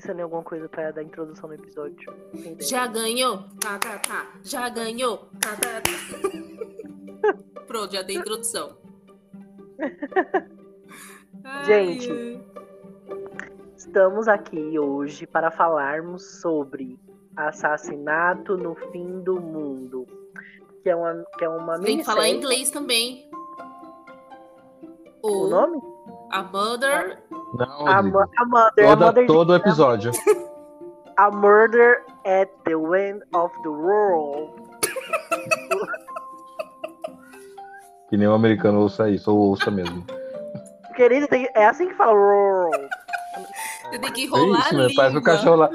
pensando em alguma coisa pra dar introdução no episódio. Tem ideia? Já ganhou? Tá, tá, tá. Já ganhou? Tá, tá, tá. Pronto, já dei introdução. Gente. ai. Estamos aqui hoje para falarmos sobre Assassinato no Fim do Mundo. Que é uma, que é uma Tem que falar minissérie. inglês também. O O nome? A Mother. Não, A, mo- a Mother. a Toda, Mother todo episódio. A Murder at the End of the World. Que nem o americano ouça isso, ou ouça mesmo. Querido, tem- é assim que fala world. Você tem que É enrolar isso, a né? Parece um cachorro lá.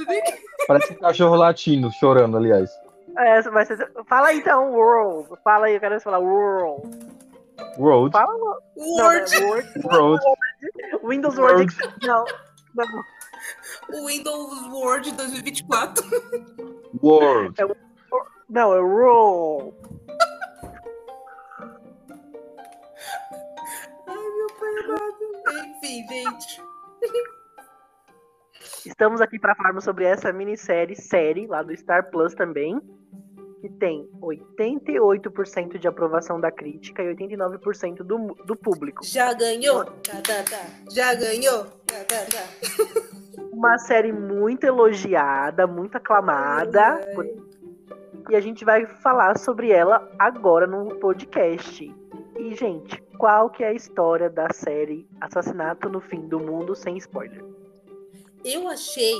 Parece um cachorro latino chorando, aliás. É, mas você- fala aí então, world. Fala aí, eu quero falar world. World. Fala Não, né? Word. Word. World. Windows Word. Não, não. O Windows Word 2024. World. Não, é roll. Ai, meu pai amado. Enfim, gente. Estamos aqui para falarmos sobre essa minissérie, série, lá do Star Plus também, que tem 88% de aprovação da crítica e 89% do, do público. Já ganhou? Tá, tá, tá. Já ganhou? Tá, tá, tá. Uma série muito elogiada, muito aclamada, Ai. e a gente vai falar sobre ela agora no podcast. E, gente, qual que é a história da série Assassinato no Fim do Mundo sem spoiler? Eu achei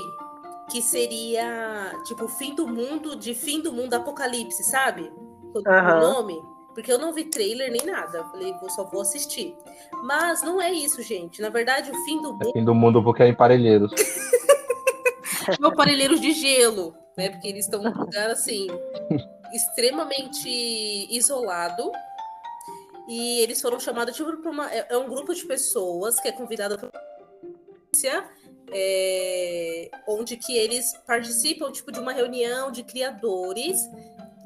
que seria tipo fim do mundo, de fim do mundo, apocalipse, sabe? O Aham. nome. Porque eu não vi trailer nem nada. Falei, só vou assistir. Mas não é isso, gente. Na verdade, o fim do É mundo fim do mundo porque é em Parelheiros. é o parelheiros de gelo, né? Porque eles estão num lugar assim extremamente isolado. E eles foram chamados tipo para uma é é um grupo de pessoas que é convidado para é, onde que eles participam tipo de uma reunião de criadores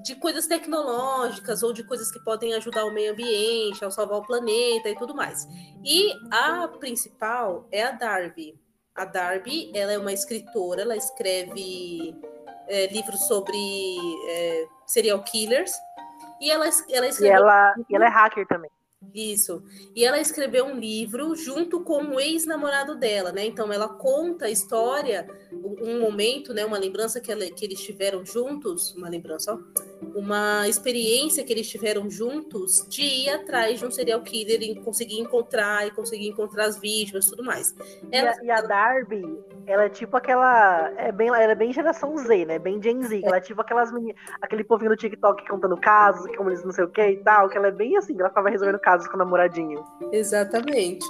de coisas tecnológicas ou de coisas que podem ajudar o meio ambiente, a salvar o planeta e tudo mais. E a principal é a Darby. A Darby, ela é uma escritora, ela escreve é, livros sobre é, serial killers. E ela, ela E ela, e ela é hacker também. Isso. E ela escreveu um livro junto com o ex-namorado dela, né? Então ela conta a história, um momento, né? Uma lembrança que, ela- que eles tiveram juntos, uma lembrança, ó, uma experiência que eles tiveram juntos de ir atrás de um serial killer e conseguir encontrar e conseguir encontrar as vítimas e tudo mais. E Ela, a, e a Darby, ela é tipo aquela. É bem, ela é bem geração Z, né? Bem Gen Z. Ela é tipo aquelas meni, aquele povinho do TikTok contando casos, como eles não sei o que e tal. Que ela é bem assim, ela ficava resolvendo casos com o namoradinho. Exatamente.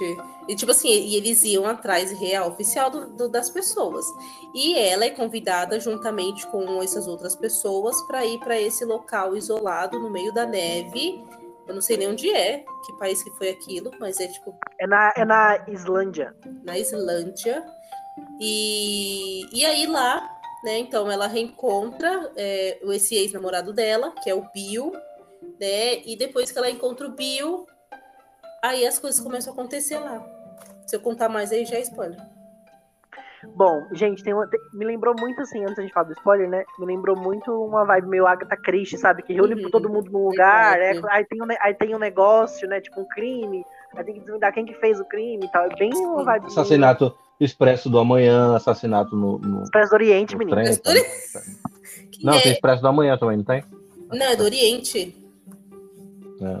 E tipo assim, e eles iam atrás real oficial do- do- das pessoas. E ela é convidada juntamente com essas outras pessoas para ir para esse local isolado no meio da neve. Eu não sei nem onde é, que país que foi aquilo, mas é tipo É na, é na Islândia. na Islândia. E, e aí lá, né? Então ela reencontra é, o- esse ex-namorado dela, que é o Bill, né? E depois que ela encontra o Bill, aí as coisas começam a acontecer lá. Se eu contar mais aí já é spoiler. Bom, gente, tem uma, tem- me lembrou muito assim, antes da gente falar do spoiler, né? Me lembrou muito uma vibe meio Agatha Christie, sabe? Que reúne Uhum. todo mundo num lugar, é, Verdade. aí, tem um, aí tem um negócio, né? Tipo um crime, aí tem que desvendar quem que fez o crime e tal. É bem uma vibe. meio Assassinato expresso do amanhã, assassinato no, no, Expresso do Oriente, no menino. trem. tá? Não, é- tem expresso do amanhã também, não tem? Não, é do Oriente. É.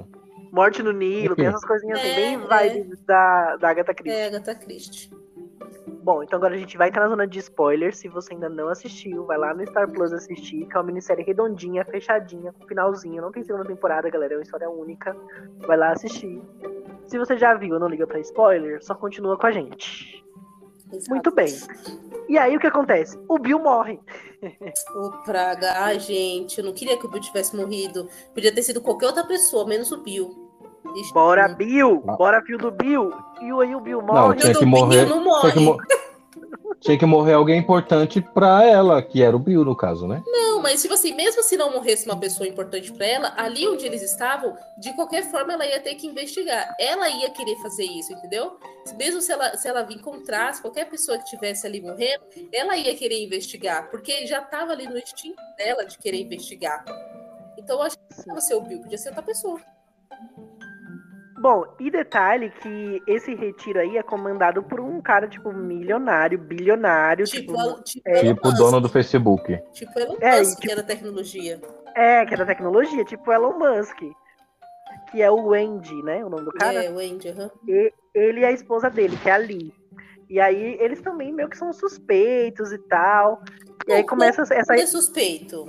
Morte no Nilo, tem essas coisinhas assim, É, bem é. vibes da, da Agatha Christie. É Agatha Christie. Bom, então agora a gente vai entrar na zona de spoilers. Se você ainda não assistiu, vai lá no Star Plus assistir, que é uma minissérie redondinha, fechadinha, com finalzinho. Não tem segunda temporada, galera, é uma história única. Vai lá assistir. Se você já viu não liga pra spoiler, só continua com a gente. Exato. Muito bem. E aí o que acontece? O Bill morre. Ô, praga. Ai, gente, eu não queria que o Bill tivesse morrido. Podia ter sido qualquer outra pessoa, menos o Bill. Ixi, Bora, não. Bill! Ah. Bora, Bill do Bill! E aí o Bill Não, morre. tinha do que Bill morrer. não Tinha morre. que, mo- tinha que morrer alguém importante pra ela, que era o Bill, no caso, né? Não, Não, mas tipo assim, mesmo se não morresse uma pessoa importante para ela, ali onde eles estavam, de qualquer forma ela ia ter que investigar. Ela ia querer fazer isso, entendeu? Mesmo se ela, se ela encontrasse qualquer pessoa que tivesse ali morrendo, ela ia querer investigar, porque já estava ali no instinto dela de querer investigar. Então eu acho que não ser o Bill, podia ser outra pessoa. Bom, e detalhe que esse retiro aí é comandado por um cara, tipo, milionário, bilionário. Tipo, Tipo, tipo, é, Tipo dono do Facebook. Tipo Elon É, Musk, tipo- que é da tecnologia. é, que é da tecnologia, tipo Elon Musk. Que é o Andy, né? O nome do cara. É, o Andy, aham. E- ele e a esposa dele, que é a Lee. E aí eles também meio que são suspeitos e tal. E aí começa essa. Ele é suspeito.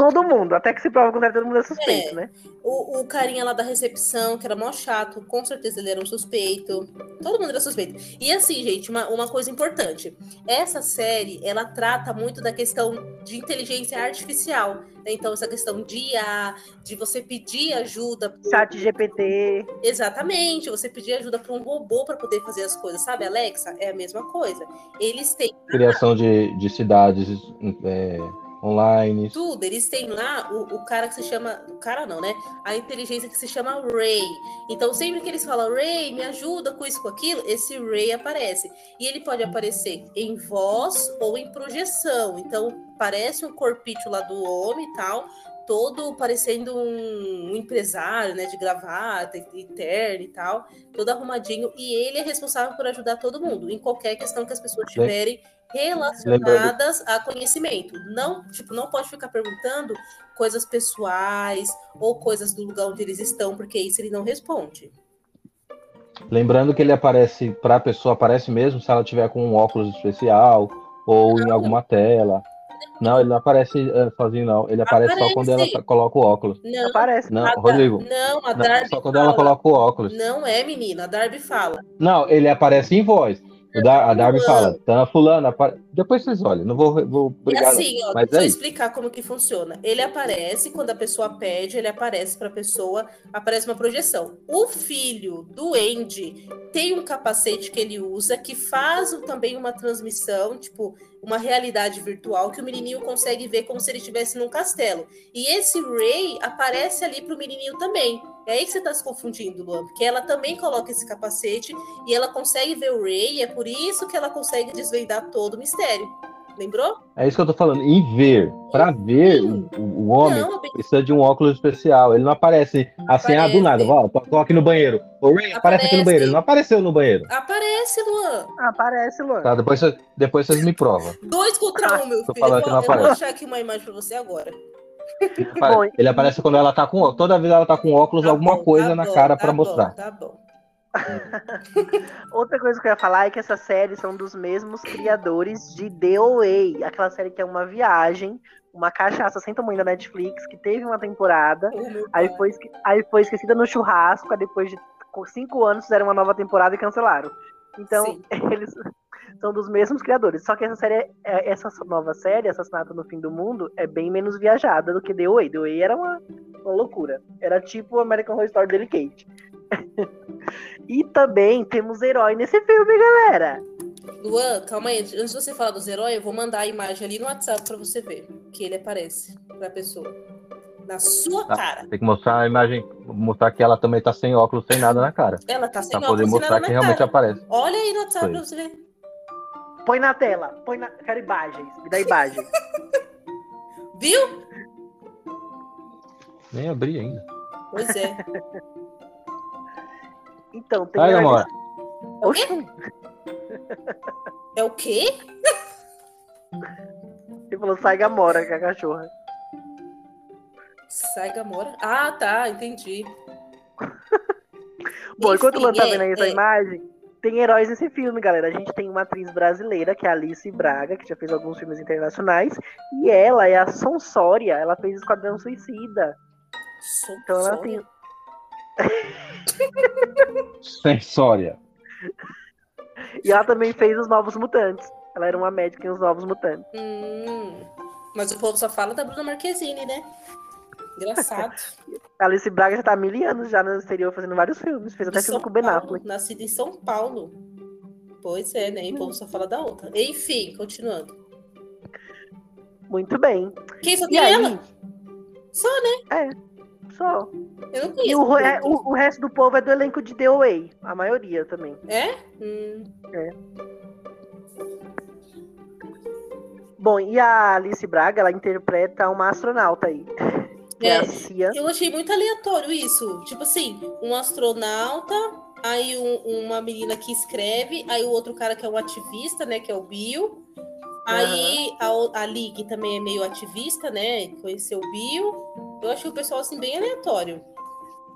Todo mundo, até que se prova o contrário, todo mundo é suspeito, É. né? O, o carinha lá da recepção, que era mó chato, com certeza ele era um suspeito. Todo mundo era suspeito. E assim, gente, uma, uma coisa importante. Essa série, ela trata muito da questão de inteligência artificial. né? Então, essa questão de IA, de você pedir ajuda. pro- Chat GPT. Exatamente, você pedir ajuda para um robô para poder fazer as coisas, sabe, Alexa? É a mesma coisa. Eles têm Criação de, de cidades é, online. tudo, eles têm lá o, o cara que se chama. O cara não, né? A inteligência que se chama Ray. Então, sempre que eles falam, Ray, me ajuda com isso, com aquilo, esse Ray aparece. E ele pode aparecer em voz ou em projeção. Então, parece um corpício lá do homem e tal. Todo parecendo um, um empresário, né? De gravata, e- terno e tal. Todo arrumadinho. E ele é responsável por ajudar todo mundo. Em qualquer questão que as pessoas Lem- tiverem relacionadas a conhecimento. Não, tipo, não pode ficar perguntando coisas pessoais ou coisas do lugar onde eles estão, porque isso ele não responde. Lembrando que ele aparece, para a pessoa aparece mesmo se ela tiver com um óculos especial ou em alguma tela. Não, ele não aparece é, sozinho, não. Ele aparece, só quando ela Aparece. tá- coloca o óculos. Não, Aparece. Não, a Rodrigo. não, a Não, Darby só quando fala. ela coloca o óculos. Não é, menina, a Darby fala. Não, ele aparece em voz. O Dar- a Darby fala, tá fulano, apare... depois vocês olham, não vou, vou brigar. não. assim, ó, Mas deixa eu é isso. explicar como que funciona. Ele aparece quando a pessoa pede, ele aparece para a pessoa, aparece uma projeção. O filho do Andy tem um capacete que ele usa que faz também uma transmissão, tipo, uma realidade virtual que o menininho consegue ver como se ele estivesse num castelo. E esse Ray aparece ali pro menininho também. É aí que você tá se confundindo, Luan, porque ela também coloca esse capacete e ela consegue ver o Ray, e é por isso que ela consegue desvendar todo o mistério. Lembrou? É isso que eu tô falando. Em ver. Pra ver o, o- homem, Não, bem- precisa de um óculos especial. Ele não aparece assim, ah, do Aparece. nada. Ó, tô, tô aqui no banheiro. O Ray aparece aqui no Aparece. banheiro. Ele não apareceu no banheiro. Aparece, Luan. Aparece, Luan. Tá, depois, depois vocês me provam. Dois contra um, meu Tô filho. Eu que não eu vou aparece. achar aqui uma imagem pra você agora. Ele apare- Bom, Ele aparece quando ela tá com óculos. Toda vez ela tá com óculos, Tá alguma bom, coisa tá na bom, cara tá pra bom, mostrar. Tá bom. Outra coisa que eu ia falar é que essa série são dos mesmos criadores de DOA, aquela série que é uma viagem, uma cachaça sem tamanho da Netflix, que teve uma temporada, O meu aí foi, aí foi esquecida no churrasco, aí depois de co- cinco anos fizeram uma nova temporada e cancelaram. Então, Sim. eles são dos mesmos criadores. Só que essa série, é- é- essa nova série, Assassinato no Fim do Mundo, é bem menos viajada do que DOA. DOA era uma, uma loucura. Era tipo o American Horror Story Delicate. e também temos herói nesse filme, galera. Luan, calma aí. Antes de você falar dos heróis, eu vou mandar a imagem ali no WhatsApp pra você ver. Que ele aparece pra pessoa. Na sua Tá. cara. Tem que mostrar a imagem, mostrar que ela também tá sem óculos, sem nada na cara. Ela tá sem Pra poder óculos e mostrar nada que realmente cara. aparece. Olha aí no WhatsApp Foi. pra você ver. Põe na tela. Põe na. Quero imagens. Me dá imagem. Viu? Nem abri ainda. Pois é. Então, tem. Ai, herói amor. nesse- Oxi, É o quê? Ele falou sai Gamora, que é a cachorra. Sai Gamora. Ah, tá, entendi. Bom, enquanto o Enfim, Luan tá é, vendo aí essa é. imagem, tem heróis nesse filme, galera. A gente tem uma atriz brasileira, que é a Alice Braga, que já fez alguns filmes internacionais. E ela é a Sonsória. Ela fez Esquadrão Suicida. Então ela Sonsória? tem. Sensória. E ela também fez Os Novos Mutantes. Ela era uma médica em Os Novos Mutantes. Hum, mas o povo só fala da Bruna Marquezine, né? Engraçado. A Alice Braga já tá há mil anos já no exterior fazendo vários filmes. Fez até filme com o Ben Affleck. Nascida em São Paulo. Pois é, né? E o povo só fala da outra. Enfim, continuando. Muito bem. Quem só E tem ela? Só, né? Só. Eu não E conheço. o, ro- é, o, o resto do povo é do elenco de The Away. A maioria também. É? Hum. Bom, e a Alice Braga, ela interpreta uma astronauta aí. É, É. a. Eu achei muito aleatório isso. Tipo assim, um astronauta, aí um- uma menina que escreve, aí o outro cara que é um ativista, né? Que é o Bill. Aí a, o- a Lee, que também é meio ativista, né? Conheceu o Bill. Eu achei o pessoal assim bem aleatório.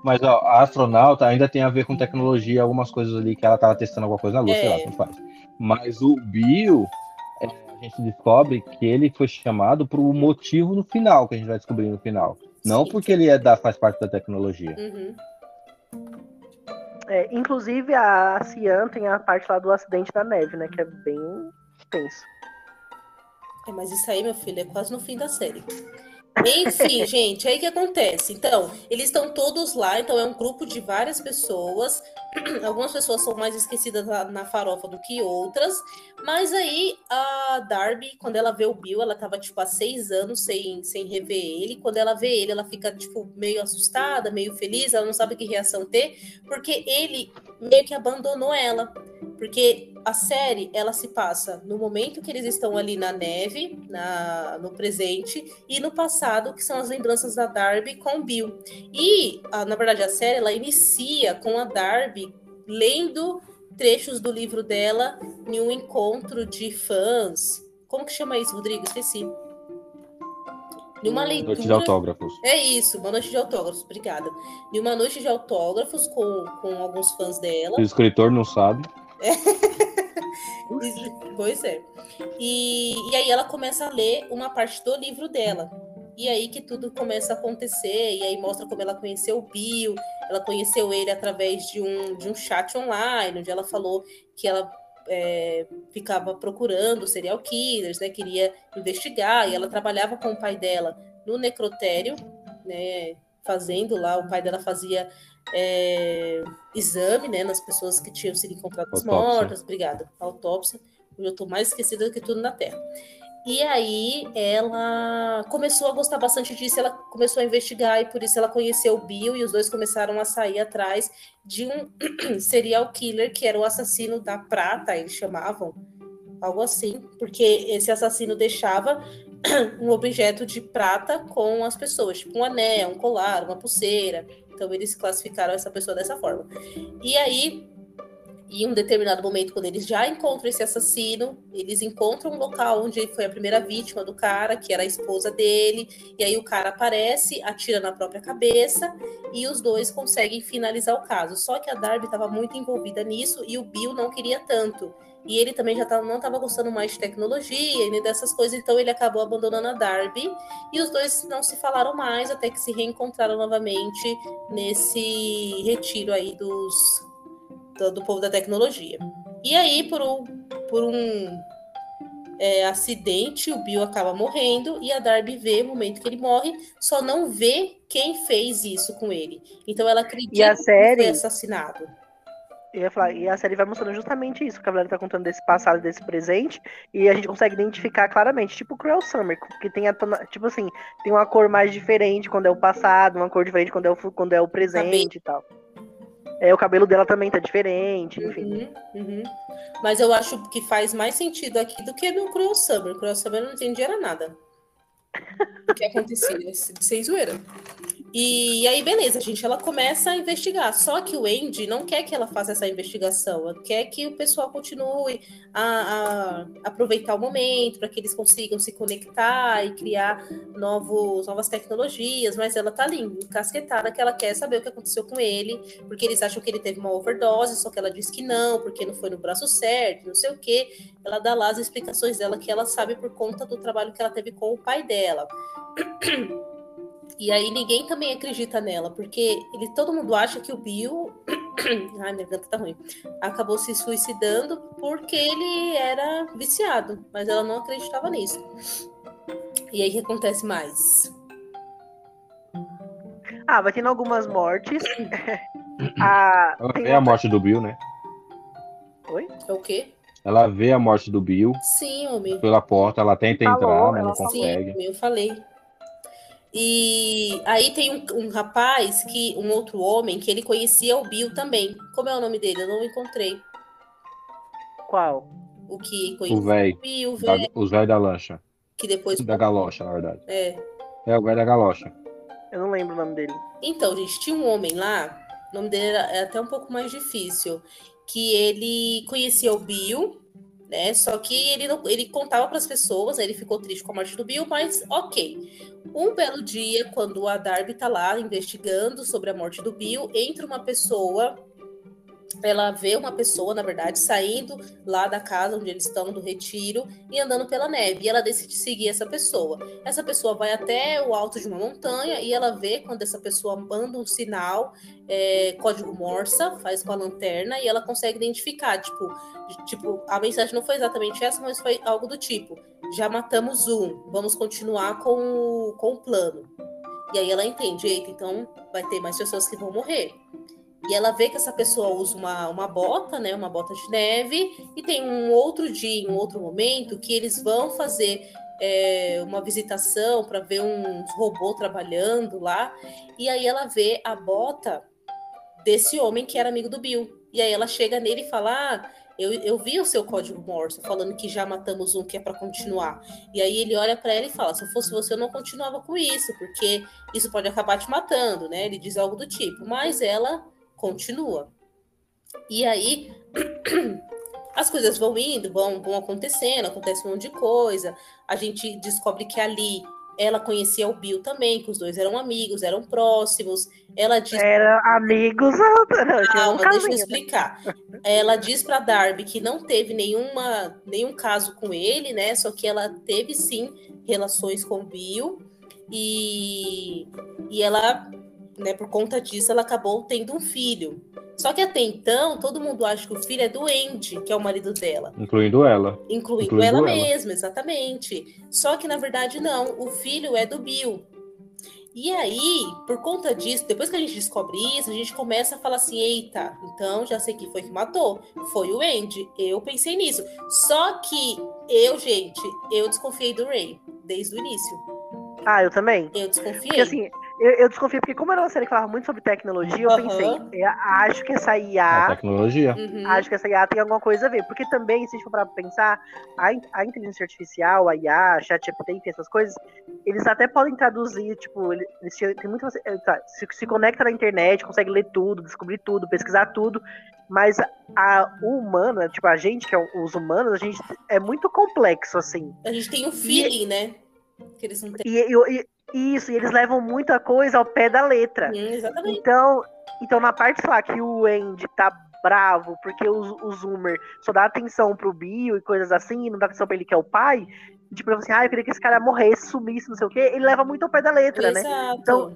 Mas ó, a astronauta ainda tem a ver com tecnologia, algumas coisas ali que ela tava testando alguma coisa na lua, sei lá, É. como faz. Mas o Bill, é, a gente descobre que ele foi chamado por um motivo no final, que a gente vai descobrir no final. Não Sim. porque ele é da, faz parte da tecnologia. Uhum. É, inclusive, a Cian tem a parte lá do acidente da neve, né? Que é bem tenso. É, mas isso aí, meu filho, é quase no fim da série. Enfim, gente, aí que acontece? Então, eles estão todos lá, então é um grupo de várias pessoas. Algumas pessoas são mais esquecidas na, farofa do que outras. Mas aí a Darby, quando ela vê o Bill, ela tava tipo há seis anos sem, sem rever ele. Quando ela vê ele, ela fica tipo meio assustada, meio feliz, ela não sabe que reação ter, porque ele meio que abandonou ela. Porque a série, ela se passa no momento que eles estão ali na neve, na, no presente, e no passado, que são as lembranças da Darby com o Bill. E, a- na verdade, a série, ela inicia com a Darby lendo trechos do livro dela em um encontro de fãs. Como que chama isso, Rodrigo? Esqueci. Em uma leitura... Noite de autógrafos. É isso, uma noite de autógrafos, obrigada. Uma noite de autógrafos com, com alguns fãs dela. O escritor não sabe. Pois é. E, e aí ela começa a ler uma parte do livro dela. E aí que tudo começa a acontecer, e aí mostra como ela conheceu o Bill, ela conheceu ele através de um, de um chat online, onde ela falou que ela é, ficava procurando serial killers, né? Queria investigar, e ela trabalhava com o pai dela no necrotério, né? Fazendo lá, o pai dela fazia é, exame, né? Nas pessoas que tinham sido encontradas Autópsia. mortas, obrigada, autópsia. Eu tô mais esquecida do que tudo na Terra. E aí ela começou a gostar bastante disso, ela começou a investigar e por isso ela conheceu o Bill e os dois começaram a sair atrás de um serial killer que era o assassino da prata, eles chamavam, algo assim, porque esse assassino deixava um objeto de prata com as pessoas, tipo um anel, um colar, uma pulseira. Então eles classificaram essa pessoa dessa forma. E aí em um determinado momento, quando eles já encontram esse assassino, eles encontram um local onde foi a primeira vítima do cara, que era a esposa dele, e aí o cara aparece, atira na própria cabeça, e os dois conseguem finalizar o caso. Só que a Darby estava muito envolvida nisso e o Bill não queria tanto. E ele também já tava, não estava gostando mais de tecnologia e dessas coisas, então ele acabou abandonando a Darby. E os dois não se falaram mais até que se reencontraram novamente nesse retiro aí dos, do, povo da tecnologia. E aí, por um, por um é, acidente, o Bill acaba morrendo e a Darby vê o momento que ele morre, só não vê quem fez isso com ele. Então ela acredita E a que série- foi assassinado. Eu ia falar, e a série vai mostrando justamente isso. O Cavaleiro tá contando desse passado, desse presente, e a gente consegue identificar claramente, tipo o Cruel Summer, que tem a tona, tipo assim, tem uma cor mais diferente quando é o passado, uma cor diferente quando é o, quando é o presente e tal. É, o cabelo dela também tá diferente, enfim. Uhum, uhum. Mas eu acho que faz mais sentido aqui do que no Summer. O Summer eu não entendi era nada. O que acontecia, sem zoeira. E aí, beleza, gente, ela começa a investigar. Só que o Andy não quer que ela faça essa investigação. Ela quer que o pessoal continue a, a aproveitar o momento para que eles consigam se conectar e criar novos, novas tecnologias. Mas ela tá ali, encasquetada, que ela quer saber o que aconteceu com ele, porque eles acham que ele teve uma overdose, só que ela diz que não, porque não foi no braço certo, não sei o quê. Ela dá lá as explicações dela que ela sabe por conta do trabalho que ela teve com o pai dela. E aí ninguém também acredita nela, porque ele, todo mundo acha que o Bill. Ai, minha garganta tá ruim. Acabou se suicidando porque ele era viciado, mas ela não acreditava nisso. E aí o que acontece mais? Ah, vai tendo algumas mortes. a, tem É a morte do Bill, né? Oi? É o quê? Ela vê a morte do Bill Sim, homem. pela porta, ela tenta Falou, entrar, mas ela não consegue. Sim, eu falei. E aí tem um, um rapaz que, um outro homem, que ele conhecia o Bill também. Como é o nome dele? Eu não encontrei. Qual? O que O conhecia velho, o Bill, da- velho, os velhos da lancha. que depois. Da galocha, na verdade. É. É, o velho da galocha. Eu não lembro o nome dele. Então, gente, tinha um homem lá, o nome dele era, é até um pouco mais difícil, que ele conhecia o Bill, né? Só que ele não, ele contava para as pessoas, aí ele ficou triste com a morte do Bill, mas ok. Um belo dia, quando a Darby tá lá investigando sobre a morte do Bill, entra uma pessoa, ela vê uma pessoa, na verdade, saindo lá da casa onde eles estão, do retiro, e andando pela neve. E ela decide seguir essa pessoa. Essa pessoa vai até o alto de uma montanha e ela vê quando essa pessoa manda um sinal, é, código Morsa, faz com a lanterna e ela consegue identificar. Tipo, tipo, a mensagem não foi exatamente essa, mas foi algo do tipo: já matamos um, vamos continuar com o, com o plano. E aí ela entende, eita, então vai ter mais pessoas que vão morrer. E ela vê que essa pessoa usa uma, uma bota, né? Uma bota de neve, e tem um outro dia, um outro momento, que eles vão fazer é, uma visitação para ver uns robôs trabalhando lá. E aí ela vê a bota desse homem que era amigo do Bill. E aí ela chega nele e fala: Ah, eu, eu vi o seu código Morse falando que já matamos um que é para continuar. E aí ele olha para ela e fala: Se eu fosse você, eu não continuava com isso, porque isso pode acabar te matando, né? Ele diz algo do tipo. Mas ela continua. E aí as coisas vão indo, vão, vão acontecendo, acontece um monte de coisa. A gente descobre que ali ela conhecia o Bill também, que os dois eram amigos, eram próximos. Ela diz Era amigos. Não, tinha um Calma, deixa eu casinho. explicar. Ela diz pra Darby que não teve nenhuma, nenhum caso com ele, né? Só que ela teve sim relações com o Bill e, e ela, né, por conta disso, ela acabou tendo um filho. Só que até então, todo mundo acha que o filho é do Andy, que é o marido dela. Incluindo ela. Incluindo, Incluindo ela, ela. mesma, exatamente. Só que na verdade não, o filho é do Bill. E aí, por conta disso, depois que a gente descobre isso, a gente começa a falar assim: eita, então já sei quem foi que matou. Foi o Andy. Eu pensei nisso. Só que eu, gente, eu desconfiei do Ray desde o início. Ah, eu também. Eu desconfiei. Porque assim, eu, eu desconfio, porque como era uma série que falava muito sobre tecnologia, eu pensei, eu acho que essa A IA. tecnologia. Uhum. Acho que essa IA tem alguma coisa a ver. Porque também, se a gente for parar pra pensar, a, a inteligência artificial, a IA, a ChatGPT, essas coisas, eles até podem traduzir, tipo, ele- eles tem muito. eh, tá, se, se conecta na internet, consegue ler tudo, descobrir tudo, pesquisar tudo. Mas a, a humana, tipo, a gente, que é o- os humanos, a gente é muito complexo, assim. A gente tem um feeling, né? Que eles não têm. E, e- e- isso, e eles levam muita coisa ao pé da letra. Hum, exatamente. Então, então na parte, lá, que o Andy tá bravo porque o, o Zoomer só dá atenção pro Bill e coisas assim, e não dá atenção pra ele que é o pai, tipo, assim, ah, eu queria que esse cara morresse, sumisse, não sei o quê, ele leva muito ao pé da letra, né? Exato. Então,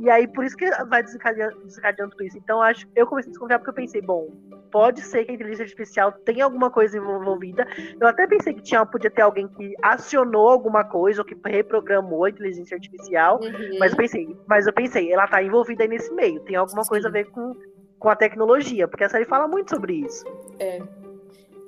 E aí, por isso que vai desencadeando, desencadeando tudo isso. Então, acho, eu comecei a desconfiar porque eu pensei, bom, pode ser que a inteligência artificial tenha alguma coisa envolvida. Eu até pensei que tinha, podia ter alguém que acionou alguma coisa ou que reprogramou a inteligência artificial. Uhum. Mas eu pensei, mas eu pensei, ela tá envolvida aí nesse meio. Tem alguma coisa a Sim. ver com, com a tecnologia, porque a série fala muito sobre isso. É.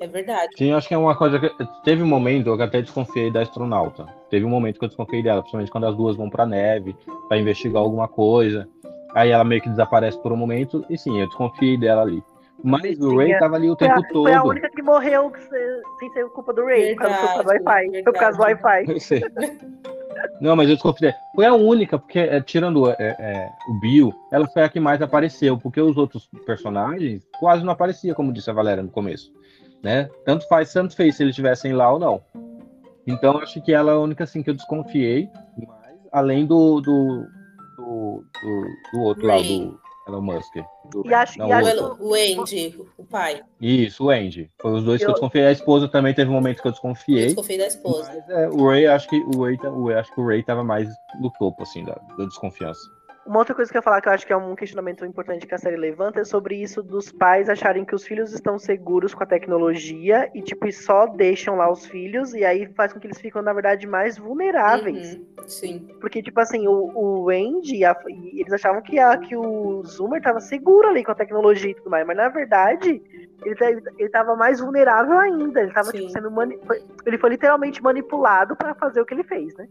É verdade. Sim, acho que é uma coisa que. Teve um momento que eu até desconfiei da astronauta. Teve um momento que eu desconfiei dela, principalmente quando as duas vão pra neve pra investigar alguma coisa. Aí ela meio que desaparece por um momento, e sim, eu desconfiei dela ali. Mas o Ray é. tava ali o Foi tempo a, todo. foi a única que morreu sem- sem ser culpa do Ray, por causa foi por causa do Wi-Fi. Foi por causa do. Wi-Fi. Sei. Não, mas eu desconfiei. Foi a única, porque é, tirando é, é, o Bill, ela foi a que mais apareceu, porque os outros personagens quase não aparecia, como disse a Valéria no começo. Né? Tanto faz, tanto fez se eles estivessem lá ou não. Então acho que ela é a única assim que eu desconfiei, mas além do do, do, do, do outro lá, Ray. do Elon Musk. Do- E acho, não, e o acho Andy, o pai. Isso, o Andy. Foi os dois que eu Eu- desconfiei. A esposa também teve um momento que eu Eu desconfiei. desconfiei da esposa. Mas, é, o Ray, acho que o Ray, o Ray- acho que o Ray tava mais no topo, assim, da, da desconfiança. Uma outra coisa que eu ia falar que eu acho que é um questionamento importante que a série levanta é sobre isso dos pais acharem que os filhos estão seguros com a tecnologia e, tipo, e só deixam lá os filhos e aí faz com que eles ficam, na verdade, mais vulneráveis. Uhum, Sim. Porque, tipo assim, o, o Andy, a- eles achavam que, a, que o Zoomer tava seguro ali com a tecnologia e tudo mais, mas na verdade, ele, ele tava mais vulnerável ainda. Ele tava tipo, sendo mani... Ele foi literalmente manipulado pra fazer o que ele fez, né?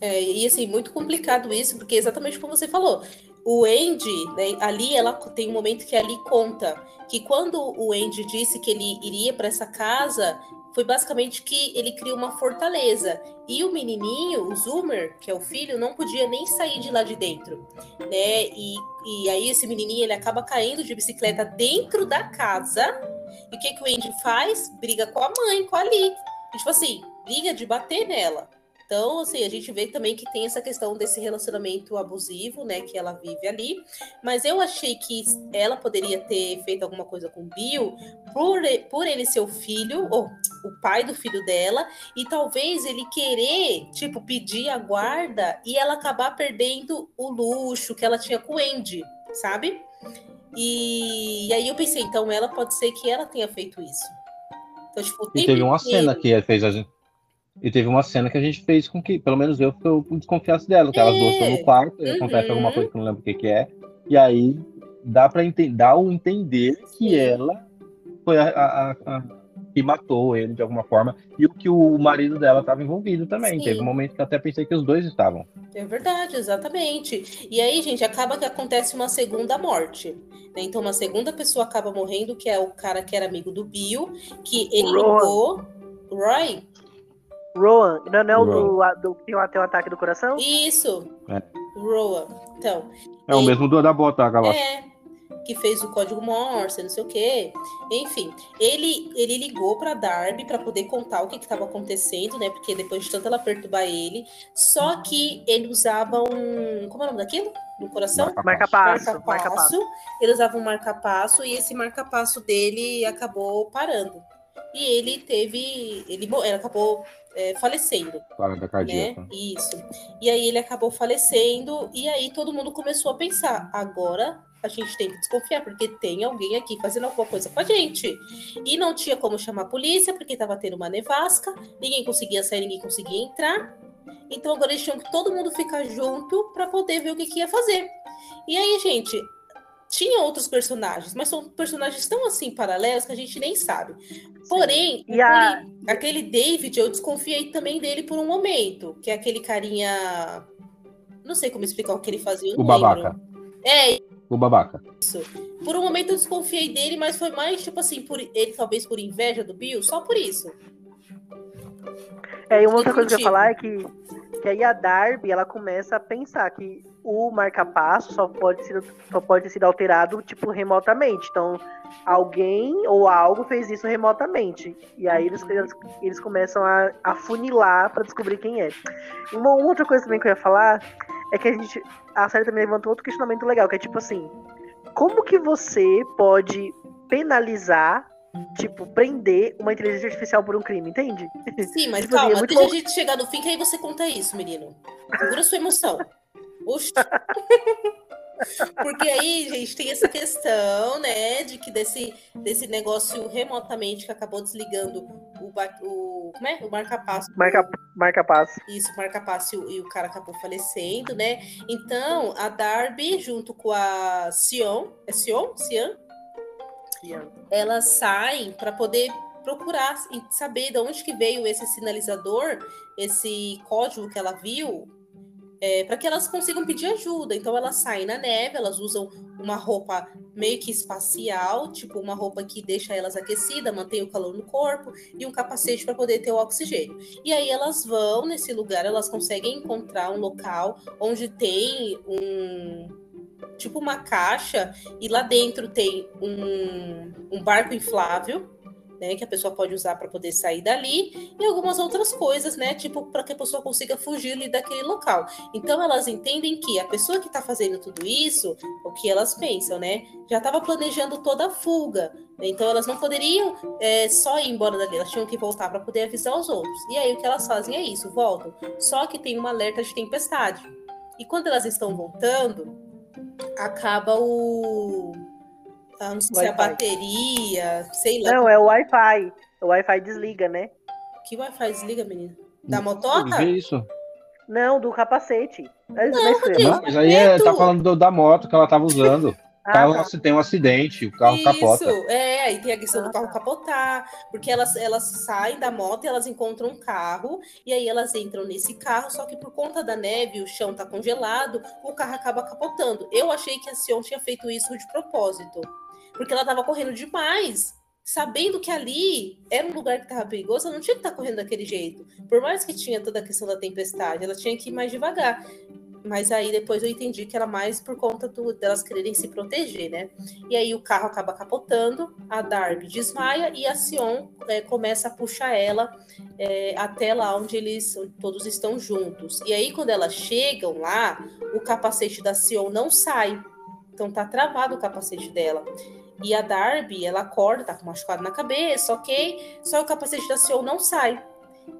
É, e assim, muito complicado isso, porque exatamente como você falou. O Andy, né, ali ela tem um momento que ali conta que quando o Andy disse que ele iria para essa casa, foi basicamente que ele criou uma fortaleza. E o menininho, o Zoomer, que é o filho, não podia nem sair de lá de dentro, né? E, e aí esse menininho ele acaba caindo de bicicleta dentro da casa. E o que que o Andy faz? Briga com a mãe, com a Lee. E, tipo assim, briga de bater nela. Então, assim, a gente vê também que tem essa questão desse relacionamento abusivo, né, que ela vive ali. Mas eu achei que ela poderia ter feito alguma coisa com o Bill por, por ele ser o filho, ou o pai do filho dela, e talvez ele querer, tipo, pedir a guarda e ela acabar perdendo o luxo que ela tinha com o Andy, sabe? E, e aí eu pensei, então ela pode ser que ela tenha feito isso. Então, tipo, E teve uma cena que fez a gente. E teve uma cena que a gente fez com que, pelo menos eu, que eu desconfiasse dela, que elas duas estão no quarto, e acontece Uhum. alguma coisa que eu não lembro o que, que é, e aí dá para dar o entender que ela foi a, a- a- a- que matou ele de alguma forma, e o que o marido dela estava envolvido também. Sim. Teve um momento que eu até pensei que os dois estavam. É verdade, exatamente. E aí, gente, acaba que acontece uma segunda morte. né? Então, uma segunda pessoa acaba morrendo, que é o cara que era amigo do Bill, que ele Rowan. ligou. Roy? Rowan, não, não é o Rowan. do, a- do que tem o ataque do coração? Isso. É. Rowan. Então, É o E- mesmo do da bota, Galáxia. é. Que fez o código Morse, não sei o quê. Enfim, ele, ele ligou pra Darby pra poder contar o que estava acontecendo, né? Porque depois de tanto ela perturbar ele. Só que ele usava um. Como é o nome daquilo? No coração? Marca-passo, marca-passo. marca-passo. Ele usava um marca-passo e esse marca-passo dele acabou parando. E ele teve. Ele, ele acabou é, falecendo, Parada né? cardíaca. Isso. E aí ele acabou falecendo. E aí todo mundo começou a pensar: agora a gente tem que desconfiar, porque tem alguém aqui fazendo alguma coisa com a gente. E não tinha como chamar a polícia, porque estava tendo uma nevasca, ninguém conseguia sair, ninguém conseguia entrar. Então agora eles tinham que todo mundo ficar junto para poder ver o que, que ia fazer. E aí, gente, tinha outros personagens, mas são personagens tão assim paralelos que a gente nem sabe. Porém, E a- aquele, aquele David, eu desconfiei também dele por um momento, que é aquele carinha. Não sei como explicar o que ele fazia. eu O lembro. babaca. É, O babaca. por um momento eu desconfiei dele, mas foi mais tipo assim, por ele talvez por inveja do Bill, só por isso. É, e uma outra coisa que eu ia falar é que, que aí a Darby, ela começa a pensar que o marca-passo só pode, ser, só pode sido alterado, tipo, remotamente. Então, alguém ou algo fez isso remotamente. E aí eles, eles, começam a, a funilar pra descobrir quem é. Uma outra coisa também que eu ia falar é que a gente. A série também levantou outro questionamento legal, que é tipo assim, como que você pode penalizar, tipo, prender uma inteligência artificial por um crime, entende? Sim, mas Tipo assim, é calma, deixa bom. a gente chegar no fim, que aí você conta isso, menino. Segura sua emoção. Oxi. Porque aí, gente, tem essa questão, né, de que desse, desse negócio remotamente que acabou desligando o, o, como é? o marca-passo. Marca, marca-passo. Isso, marca-passo e, o- cara acabou falecendo, né? Então, a Darby, junto com a Sion, é Sion? Cian? Elas saem para poder procurar e saber de onde que veio esse sinalizador, esse código que ela viu, para que elas consigam pedir ajuda. Então elas saem na neve, elas usam uma roupa meio que espacial, tipo uma roupa que deixa elas aquecidas, mantém o calor no corpo e um capacete para poder ter o oxigênio. E aí elas vão nesse lugar, elas conseguem encontrar um local onde tem um tipo uma caixa e lá dentro tem um, um barco inflável, né, que a pessoa pode usar para poder sair dali e algumas outras coisas, né, tipo para que a pessoa consiga fugir ali daquele local. Então elas entendem que a pessoa que está fazendo tudo isso, o que elas pensam, né, já estava planejando toda a fuga. né, Então elas não poderiam é, só ir embora dali, elas tinham que voltar para poder avisar os outros. E aí o que elas fazem é isso, voltam. Só que tem um alerta de tempestade. E quando elas estão voltando, acaba o. ah, não sei se é a bateria, sei lá. Não, é o Wi-Fi. O Wi-Fi desliga, né? Que Wi-Fi desliga, menina? Da Vê motoca? isso. Não, do capacete. É, Não, isso. Não, mas aí é, tá falando do- da moto que ela tava usando. O carro ah, tá. tem um acidente, o carro Isso, capota. É, aí tem a questão ah, do carro capotar, porque elas, elas saem da moto e elas encontram um carro, e aí elas entram nesse carro, só que por conta da neve, o chão tá congelado, o carro acaba capotando. Eu achei que a Sion tinha feito isso de propósito, porque ela tava correndo demais sabendo que ali era um lugar que estava perigoso, ela não tinha que estar tá correndo daquele jeito. Por mais que tinha toda a questão da tempestade, ela tinha que ir mais devagar. Mas aí depois eu entendi que era mais por conta do, delas quererem se proteger, né? E aí o carro acaba capotando, a Darby desmaia e a Sion é, começa a puxar ela é, até lá onde eles todos estão juntos. E aí quando elas chegam lá, o capacete da Sion não sai. Então tá travado o capacete dela. E a Darby, ela acorda, tá com machucado na cabeça, ok? Só o capacete da Sion não sai.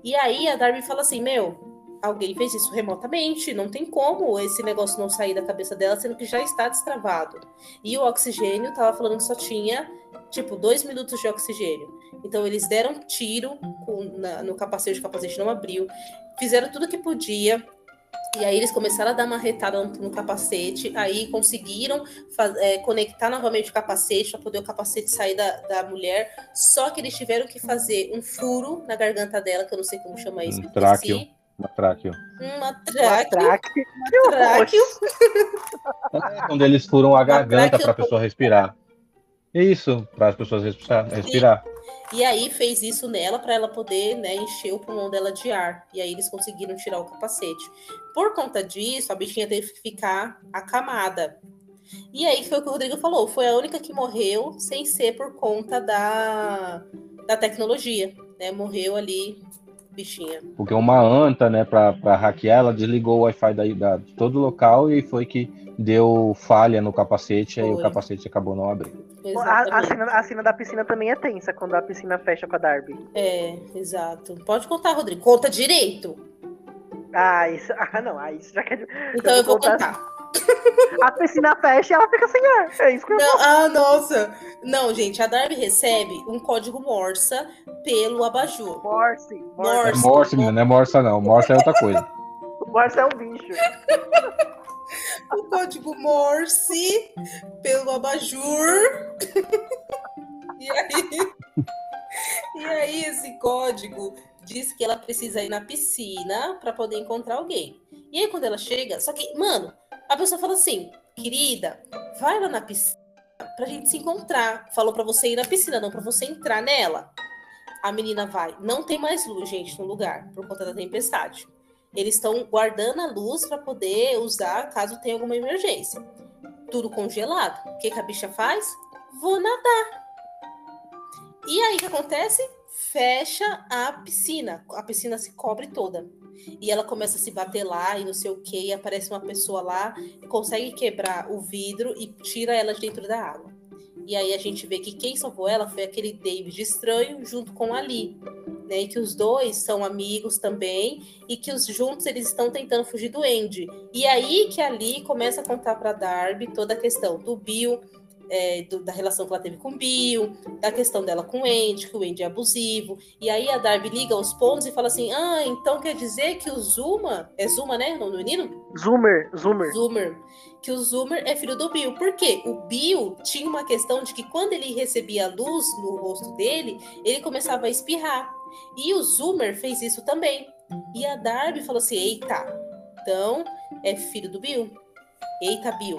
E aí a Darby fala assim: Meu, alguém fez isso remotamente, não tem como esse negócio não sair da cabeça dela, sendo que já está destravado. E o oxigênio tava falando que só tinha, tipo, dois minutos de oxigênio. Então eles deram tiro com, na, no capacete, o capacete não abriu, fizeram tudo que podia. E aí eles começaram a dar uma retada no, no capacete, aí conseguiram é, conectar novamente o capacete para poder o capacete sair da, da mulher. Só que eles tiveram que fazer um furo na garganta dela, que eu não sei como chama isso. Um tráqueo. Uma tráqueo. Uma tráqueo. É, quando eles furam a garganta para a pessoa respirar. Isso, para as pessoas respirar. E, e, aí fez isso nela para ela poder né, encher o pulmão dela de ar. E aí eles conseguiram tirar o capacete. Por conta disso, a bichinha teve que ficar acamada. E aí foi o que o Rodrigo falou, foi a única que morreu sem ser por conta da, da tecnologia. Né? Morreu ali bichinha. Porque uma anta, né, pra, pra hackear, ela desligou o Wi-Fi da, da, de todo o local e foi que deu falha no capacete, foi. aí o capacete acabou não abrindo. A, a, cena, a cena da piscina também é tensa, quando a piscina fecha com a Darby. É, exato. Pode contar, Rodrigo. Conta direito. Ah, isso. Ah, não. Ah, isso já quer. Então eu vou, eu vou contar. contar. a piscina fecha e ela fica sem ar. É isso que eu não, Ah, nossa. Não, gente, a Darby recebe um código Morsa pelo abajur. Morse. Morse, é Morse menina, não é Morsa não. Morse é outra coisa. Morse é um bicho. o código Morse pelo abajur. e aí... E aí esse código diz que ela precisa ir na piscina para poder encontrar alguém. E aí quando ela chega, só que, mano, a pessoa fala assim, querida, vai lá na piscina pra gente se encontrar. Falou para você ir na piscina, não para você entrar nela. A menina vai. Não tem mais luz, gente, no lugar, por conta da tempestade. Eles estão guardando a luz para poder usar caso tenha alguma emergência. Tudo congelado. O que, que a bicha faz? Vou nadar. E aí o que acontece? Fecha a piscina. A piscina se cobre toda e ela começa a se bater lá e não sei o que, e aparece uma pessoa lá, consegue quebrar o vidro e tira ela de dentro da água. E aí a gente vê que quem salvou ela foi aquele David estranho junto com Ali, né? E que os dois são amigos também e que os juntos eles estão tentando fugir do Andy. E aí que Ali começa a contar para Darby toda a questão do Bill é, do, da relação que ela teve com o Bill, da questão dela com o Andy, que o Andy é abusivo. E aí a Darby liga os pontos e fala assim: Ah, então quer dizer que o Zuma. É Zuma, né? No menino? Zoomer, Zoomer. Zoomer. Que o Zoomer é filho do Bill. Por quê? O Bill tinha uma questão de que quando ele recebia luz no rosto dele, ele começava a espirrar. E o Zoomer fez isso também. E a Darby falou assim: Eita, então é filho do Bill. Eita, Bill.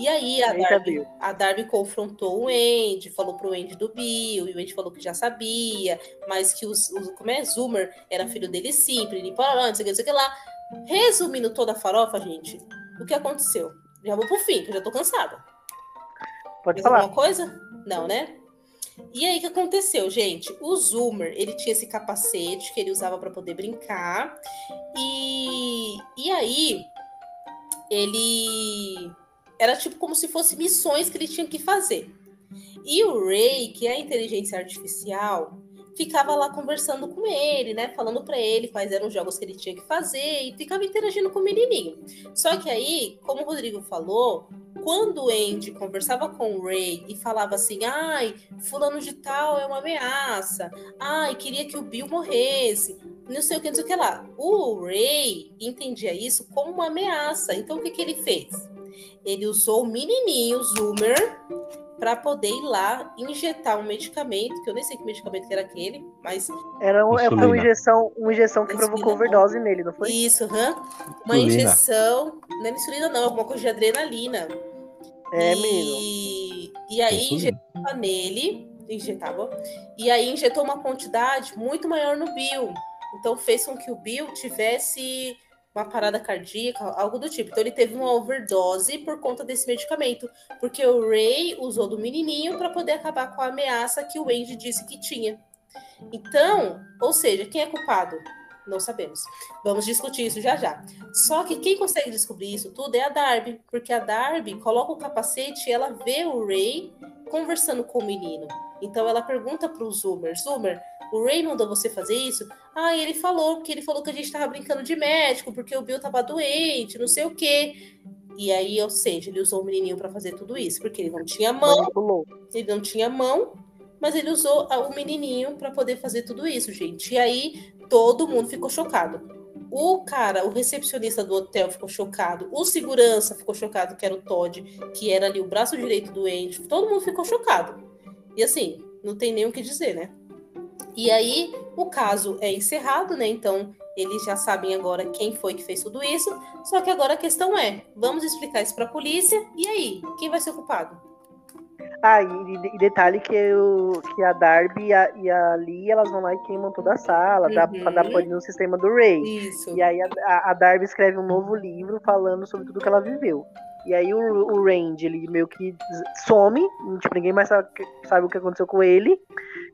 E aí a, Darby, a Darby confrontou o Andy, falou pro Andy do Bill, e o Andy falou que já sabia, mas que os, os como é, Zoomer era filho dele sim, não sei o que, não sei o que lá. Resumindo toda a farofa, gente, o que aconteceu? Já vou pro fim, que eu já tô cansada. Pode falar. Alguma coisa? Não, né? E aí o que aconteceu, gente? O Zoomer, ele tinha esse capacete que ele usava para poder brincar. E, e aí ele era tipo como se fosse missões que ele tinha que fazer. E o Ray, que é a inteligência artificial, ficava lá conversando com ele, né? Falando para ele quais eram os jogos que ele tinha que fazer e ficava interagindo com o menininho. Só que aí, como o Rodrigo falou, quando o Andy conversava com o Ray e falava assim: ai, fulano de tal é uma ameaça, ai, queria que o Bill morresse, não sei o que, não sei o que lá. O Ray entendia isso como uma ameaça. Então o que, que ele fez? Ele usou o menininho Zoomer para poder ir lá injetar um medicamento, que eu nem sei que medicamento que era aquele, mas. Era um, é, foi uma injeção, uma injeção que Insulina, provocou não. overdose nele, não foi? Isso, hã? Uma Insulina. injeção. Não é insulina, não, alguma coisa de adrenalina. É, e... menino. E aí Insulina. injetava nele, injetava, e aí injetou uma quantidade muito maior no Bill. Então fez com que o Bill tivesse uma parada cardíaca, algo do tipo. Então ele teve uma overdose por conta desse medicamento, porque o Ray usou do menininho para poder acabar com a ameaça que o Andy disse que tinha. Então, ou seja, quem é culpado? Não sabemos. Vamos discutir isso já já. Só que quem consegue descobrir isso tudo é a Darby, porque a Darby coloca o capacete e ela vê o Ray conversando com o menino. Então ela pergunta para o Zoomer: Zoomer, o Ray mandou você fazer isso? Ah, ele falou, porque ele falou que a gente tava brincando de médico, porque o Bill tava doente, não sei o quê. E aí, ou seja, ele usou o menininho para fazer tudo isso, porque ele não tinha mão, ele não tinha mão, mas ele usou o menininho para poder fazer tudo isso, gente. E aí todo mundo ficou chocado. O cara, o recepcionista do hotel ficou chocado, o segurança ficou chocado, que era o Todd, que era ali o braço direito do Andy. Todo mundo ficou chocado. E assim, não tem nem o que dizer, né? E aí o caso é encerrado, né? Então eles já sabem agora quem foi que fez tudo isso. Só que agora a questão é: vamos explicar isso para a polícia? E aí, quem vai ser o culpado? Ah, e, e detalhe que, o, que a Darby e a, e a Lee, elas vão lá e queimam toda a sala, dá, Uhum. pra dar pane no sistema do Ray. Isso. E aí a, a- a Darby escreve um novo livro falando sobre tudo que ela viveu. E aí o, o Randy, ele meio que some, tipo, ninguém mais sabe, sabe o que aconteceu com ele.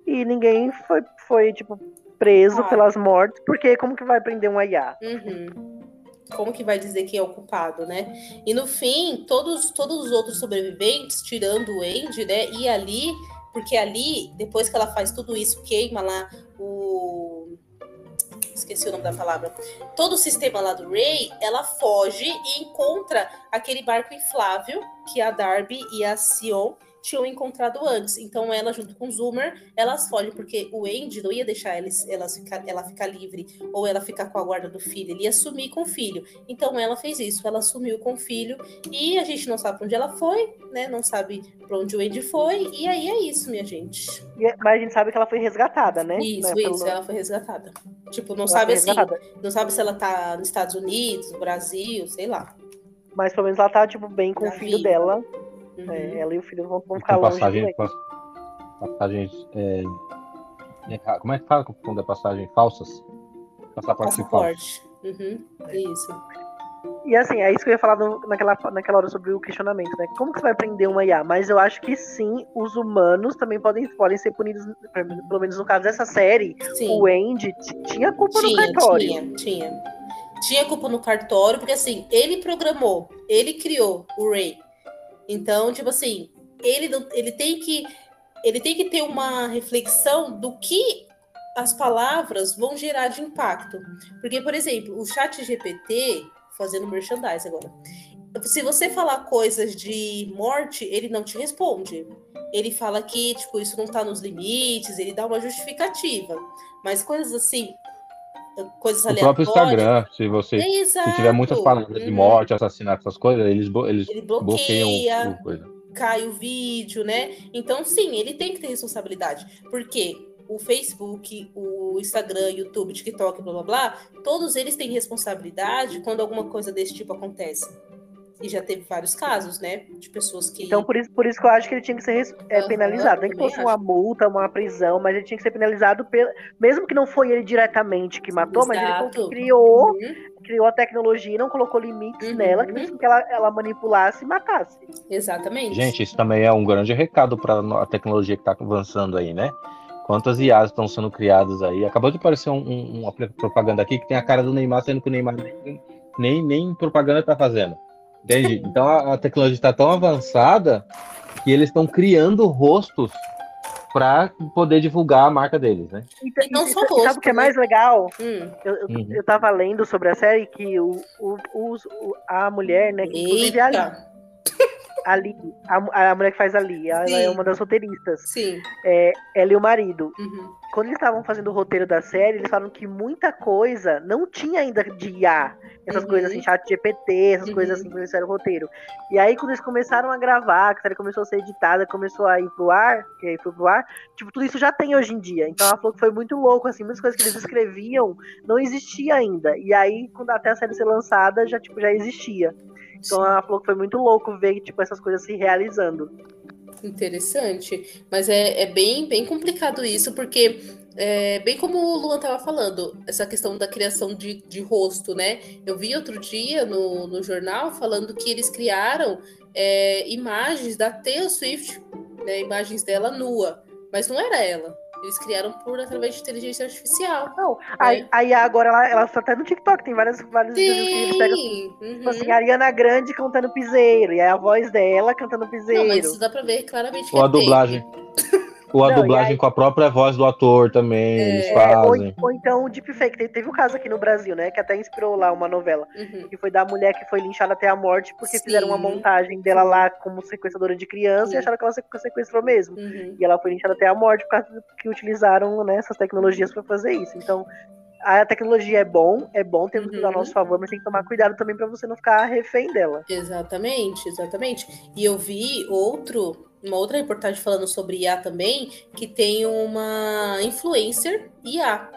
E ninguém foi, foi tipo, preso Ah. pelas mortes, porque como que vai prender um IA? Uhum. Como que vai dizer quem é o culpado, né? E no fim, todos, todos os outros sobreviventes, tirando o Andy, né? E ali, porque ali, depois que ela faz tudo isso, queima lá o. Esqueci o nome da palavra. Todo o sistema lá do Ray, ela foge e encontra aquele barco inflável que a Darby e a Sion tinham encontrado antes. Então ela, junto com o Zoomer, elas fogem, porque o Andy não ia deixar eles, elas ficar, ela ficar livre ou ela ficar com a guarda do filho, ele ia sumir com o filho. Então ela fez isso, ela sumiu com o filho e a gente não sabe pra onde ela foi, né? Não sabe pra onde o Andy foi, e aí é isso, minha gente. E- mas a gente sabe que ela foi resgatada, né? Isso, Né, isso, pelo- ela foi resgatada. Tipo, não ela sabe assim, resgatada. não sabe se ela tá nos Estados Unidos, no Brasil, sei lá. Mas pelo menos ela tá, tipo, bem com Tá o filho viva. dela. Uhum. É, ela e o filho vão, vão ficar longe passagem, pass- passagens. é, é, como é que fala quando é passagem falsas? Passaporte falso. Passaporte. Uhum. Isso. E assim, é isso que eu ia falar no- naquela, naquela hora sobre o questionamento, né? Como que você vai prender uma IA? Mas eu acho que sim, os humanos também podem, podem ser punidos, pelo menos no caso dessa série, Sim. o Andy tinha culpa no Tinha, cartório. tinha, tinha. Tinha culpa no cartório, porque assim, ele programou, ele criou o Ray. Então, tipo assim, ele, ele tem que ele tem que ter uma reflexão do que as palavras vão gerar de impacto. Porque, por exemplo, o chat GPT, fazendo merchandise agora, se você falar coisas de morte, ele não te responde. Ele fala que, tipo, isso não tá nos limites, ele dá uma justificativa. Mas coisas assim, coisas O próprio aleatórias. Instagram, se você exato. se tiver muitas palavras de Uhum. morte, assassinato, essas coisas, eles, eles Ele bloqueiam bloqueia, o, o coisa. cai o vídeo, né? Então, sim, ele tem que ter responsabilidade. Porque o Facebook, o Instagram, YouTube, TikTok, blá blá blá, todos eles têm responsabilidade quando alguma coisa desse tipo acontece. E já teve vários casos, né? De pessoas que. Então, por isso, por isso que eu acho que ele tinha que ser res- é, penalizado. Nem que fosse uma multa, uma prisão, mas ele tinha que ser penalizado, pela... mesmo que não foi ele diretamente que matou, mas ele foi o Exato. que criou, Uhum, criou a tecnologia e não colocou limites Uhum. nela, que com que ela, ela manipulasse e matasse. exatamente. Gente, isso também é um grande recado para a tecnologia que está avançando aí, né? Quantas IAs estão sendo criadas aí? Acabou de aparecer um- um- uma propaganda aqui que tem a cara do Neymar, sendo que o Neymar nem, nem, nem propaganda está fazendo. Entende? Então a, a tecnologia está tão avançada que eles estão criando rostos para poder divulgar a marca deles, né? Então, E não só sabe o rosto, que é né? mais legal? Hum, Eu, eu, Uhum. eu tava lendo sobre a série que o, o, o- a mulher, né? Que inclusive a Ali, a, a, mulher que faz Ali, ela é uma das roteiristas. Sim. É, ela e o marido Uhum. quando eles estavam fazendo o roteiro da série, eles falaram que muita coisa não tinha ainda de IA. Essas Uhum. coisas assim, chat GPT, essas Uhum. coisas assim, quando eles fizeram o roteiro. E aí, quando eles começaram a gravar, que a série começou a ser editada, começou a ir pro ar, que aí foi pro ar, tipo, tudo isso já tem hoje em dia. Então ela falou que foi muito louco, assim, muitas coisas que eles escreviam não existia ainda. E aí, quando até a série ser lançada, já, tipo, já existia. Então ela falou que foi muito louco ver, tipo, essas coisas se realizando. Interessante. Mas é, é bem, bem complicado isso, porque, é, bem como o Luan estava falando, essa questão da criação de, de rosto, né? Eu vi outro dia no, no jornal falando que eles criaram é, imagens da Taylor Swift, né, imagens dela nua, mas não era ela. Eles criaram por através de inteligência artificial. Não, aí, aí agora ela, ela tá até no TikTok, tem várias, vários vídeos que eles pegam Sim! Tipo uhum. assim, a Ariana Grande cantando piseiro, e aí a voz dela cantando piseiro. Não, mas isso dá pra ver claramente que Ou a é fake. Ou a Não, dublagem aí- com a própria voz do ator também, É, eles É, ou, fazem. ou então o deepfake. Te- Teve um caso aqui no Brasil, né? Que até inspirou lá uma novela. Uhum. Que foi da mulher que foi linchada até a morte porque Sim. fizeram uma montagem dela lá como sequestradora de criança Sim. e acharam que ela sequ- sequestrou mesmo. Uhum. E ela foi linchada até a morte por causa que utilizaram né, essas tecnologias pra fazer isso. Então, a tecnologia é bom, é bom, temos que usar a Uhum. nosso favor, mas tem que tomar cuidado também pra você não ficar refém dela. Exatamente, exatamente. E eu vi outro, uma outra reportagem falando sobre IA também, que tem uma influencer IA.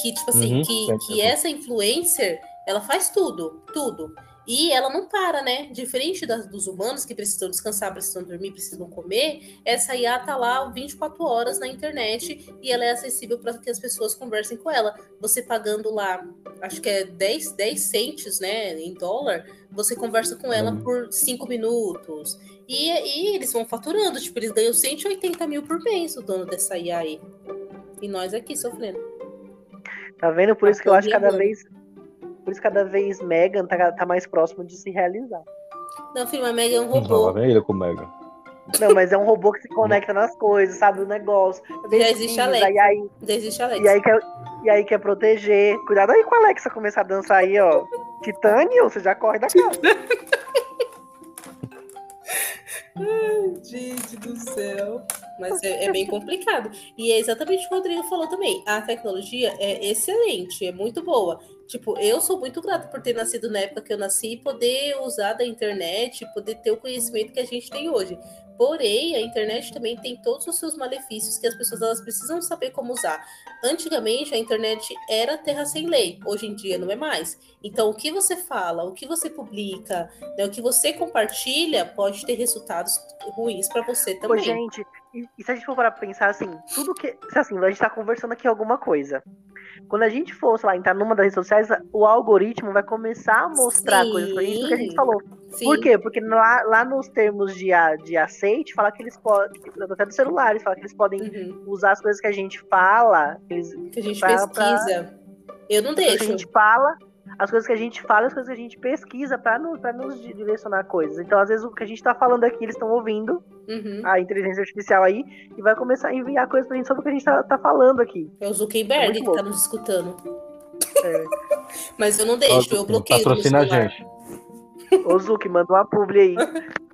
Que, tipo assim, Uhum, que, que essa influencer, ela faz tudo, tudo. E ela não para, né? Diferente das, dos humanos que precisam descansar, precisam dormir, precisam comer, essa IA tá lá 24 horas na internet e ela é acessível para que as pessoas conversem com ela. Você pagando lá, acho que é 10, 10 centes, né, em dólar, você conversa com ela Hum. por 5 minutos. E, e eles vão faturando, tipo, eles ganham 180 mil por mês, o dono dessa IA aí. E nós aqui sofrendo. Tá vendo? Por Tá isso que eu acho que cada vez. Por isso que cada vez Megan tá, tá mais próximo de se realizar. Não, filho, a Meg é um Não, robô. vem ele com o Mega. Não, mas é um robô que se conecta nas coisas, sabe? O negócio. Já existe a Pesquisa, Alexa. E aí, Já existe Alexa. e, aí quer, e aí quer proteger. Cuidado aí com a Alexa começar a dançar aí, ó. Titânio, você já corre da casa. Gente do céu. Mas é, é bem complicado. E é exatamente o que o Rodrigo falou também. A tecnologia é excelente, é muito boa. Tipo, eu sou muito grata por ter nascido na época que eu nasci e poder usar da internet, poder ter o conhecimento que a gente tem hoje. Porém, a internet também tem todos os seus malefícios que as pessoas elas precisam saber como usar. Antigamente, a internet era terra sem lei. Hoje em dia, não é mais. Então, o que você fala, o que você publica, né, o que você compartilha pode ter resultados ruins para você também. gente, e, e se a gente for para pensar assim, tudo que. se Assim, a gente tá conversando aqui alguma coisa. Quando a gente for, sei lá, entrar numa das redes sociais, o algoritmo vai começar a mostrar Sim. coisas pra gente que a gente falou. Sim. Por quê? Porque lá, lá nos termos de, a- de aceite, fala que eles podem. Até dos celulares, fala que eles podem Uhum. usar as coisas que a gente fala, eles, Que a gente Pra- pesquisa. Eu não coisas que a deixo. gente fala, as coisas que a gente fala, as coisas que a gente pesquisa pra, no, pra nos direcionar coisas. Então, às vezes, o que a gente tá falando aqui, eles estão ouvindo Uhum. a inteligência artificial aí e vai começar a enviar coisas pra gente sobre o que a gente tá, tá falando aqui. É o É Zuckerberg muito que tá nos escutando. É. Mas eu não deixo, eu bloqueio. Patrocina a gente. Ô, Zuki, manda uma publi aí.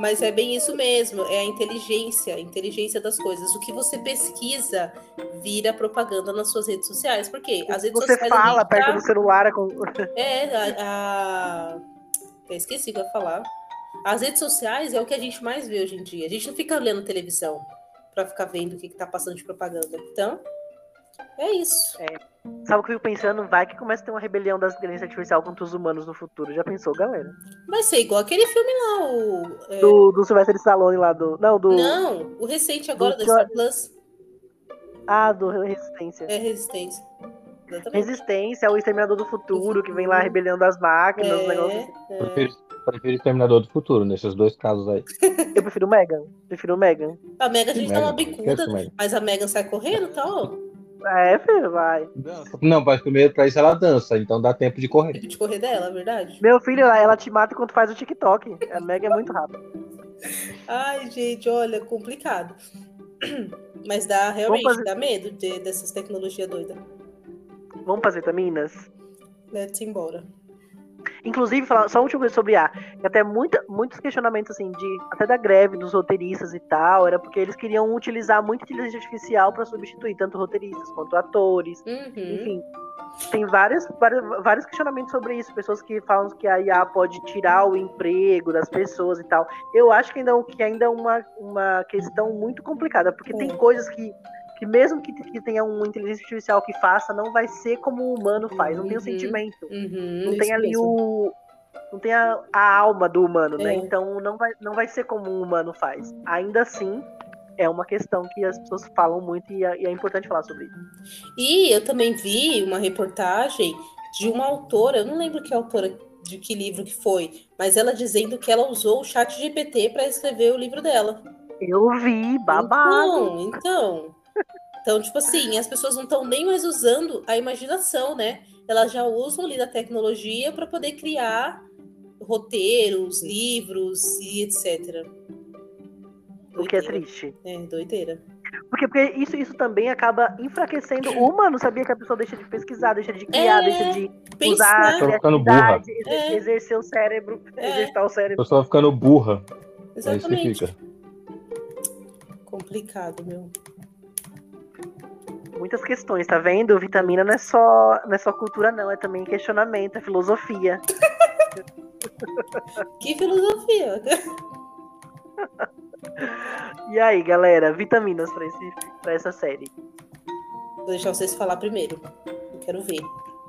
Mas é bem isso mesmo, é a inteligência, a inteligência das coisas. O que você pesquisa vira propaganda nas suas redes sociais. Por quê? As redes Você fala gente perto tá- do celular com. É, a, a... Esqueci o que eu ia falar. As redes sociais é o que a gente mais vê hoje em dia. A gente não fica olhando televisão pra ficar vendo o que, que tá passando de propaganda. Então, é isso. Sabe o que eu fico pensando? Vai que começa a ter uma rebelião das inteligências artificial contra os humanos no futuro. Já pensou, galera? Vai ser igual aquele filme lá, o. é, Do, do Sylvester Stallone lá do. Não, do. Não, o recente agora Do da Star Plus Ah, do Resistência. é Resistência. Exatamente. Resistência, o Exterminador do Futuro, que vem lá rebelião das máquinas, os negócios. assim. É, é. Prefiro, prefiro Exterminador do Futuro, nesses dois casos aí. Eu prefiro o Megan. Prefiro o Megan. A Mega a gente dá uma Megan, bicuda, esquece o Megan. mas a Megan sai correndo e tal. É, filho, vai. Não, mas primeiro pra isso ela dança, então dá tempo de correr. Tipo de correr dela, é verdade? Meu filho, ela, te mata enquanto faz o TikTok. A Megan é muito rápida. Ai, gente, olha, complicado. Mas dá realmente fazer- dá medo de- dessas tecnologias doidas. Vamos para as vitaminas? Let's embora. Inclusive, falar só uma última coisa sobre A, até muita, muitos questionamentos assim, de até da greve dos roteiristas e tal, era porque eles queriam utilizar muito inteligência artificial para substituir tanto roteiristas quanto atores. Uhum. Enfim, tem vários, vários, vários questionamentos sobre isso. Pessoas que falam que a IA pode tirar o emprego das pessoas e tal. Eu acho que ainda, que ainda é uma, uma questão muito complicada, porque tem coisas que, que mesmo que, que tenha uma inteligência artificial que faça, não vai ser como o humano faz. Não tem o Uhum. sentimento. Uhum, Não tem ali mesmo. o. Não tem a, a alma do humano, né? É. Então não vai, não vai ser como um humano faz. Ainda assim, é uma questão que as pessoas falam muito e é, e é importante falar sobre isso. E eu também vi uma reportagem de uma autora, eu não lembro que autora de que livro que foi, mas ela dizendo que ela usou o chat GPT para escrever o livro dela. Eu vi, babado. Então, então. Então, tipo assim, as pessoas não estão nem mais usando a imaginação, né? Elas já usam ali da tecnologia para poder criar roteiros, livros e etc. O que é Doideira. triste. É, doideira. Porque, porque isso, isso também acaba enfraquecendo o humano, sabia que a pessoa deixa de pesquisar, deixa de criar, É, deixa de usar a Pensar. Tô ficando criatividade, É. exercer o cérebro, É. exercitar o A cérebro. pessoa ficando burra. É isso que Exatamente. fica. Complicado, meu. Muitas questões, tá vendo? Vitamina não é só, não é só cultura, não, é também questionamento, é filosofia. Que filosofia. E aí, galera, vitaminas pra, esse, pra essa série? Vou deixar vocês falar primeiro. Eu quero ver.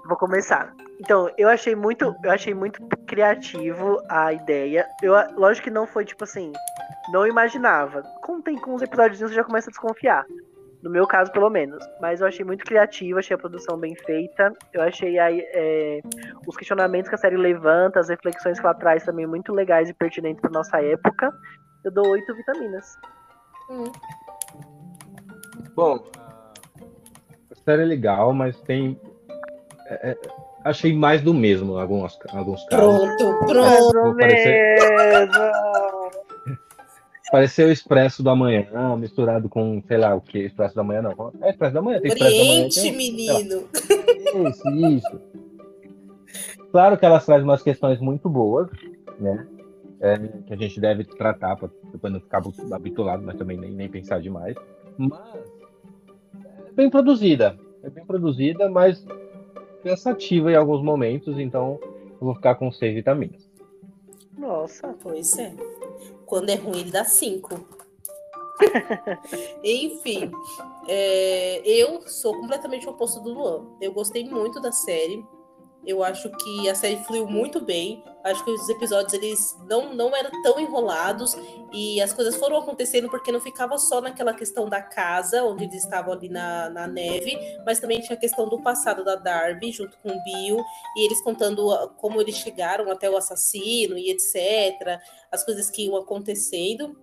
Vou começar. Então, eu achei muito, eu achei muito criativo a ideia. Eu, lógico que não foi tipo assim, não imaginava. Como tem com os episódios você já começa a desconfiar. No meu caso, pelo menos. Mas eu achei muito criativo, achei a produção bem feita. Eu achei aí, é, os questionamentos que a série levanta, as reflexões que ela traz também muito legais e pertinentes pra nossa época. Eu dou oito vitaminas. Hum. Bom, a série é legal, mas tem. é, é, achei mais do mesmo em alguns, alguns casos. Pronto, pronto. Vou Pareceu o Expresso da Manhã, misturado com, sei lá o que, Expresso da Manhã não. É Expresso da Manhã, tem Expresso da Manhã. Oriente, Tem... menino. Isso, isso. Claro que elas trazem umas questões muito boas, né? É, que a gente deve tratar para depois não ficar habituado, mas também nem, nem pensar demais. Mas é bem produzida. É bem produzida, mas cansativa em alguns momentos, então eu vou ficar com seis vitaminas. Nossa. Pois é. Quando é ruim, ele dá cinco. Enfim, é, eu sou completamente o oposto do Luan. Eu gostei muito da série. Eu acho que a série fluiu muito bem. Acho que os episódios eles não, não eram tão enrolados e as coisas foram acontecendo porque não ficava só naquela questão da casa, onde eles estavam ali na, na neve, mas também tinha a questão do passado da Darby junto com o Bill e eles contando a- como eles chegaram até o assassino e etc. As coisas que iam acontecendo.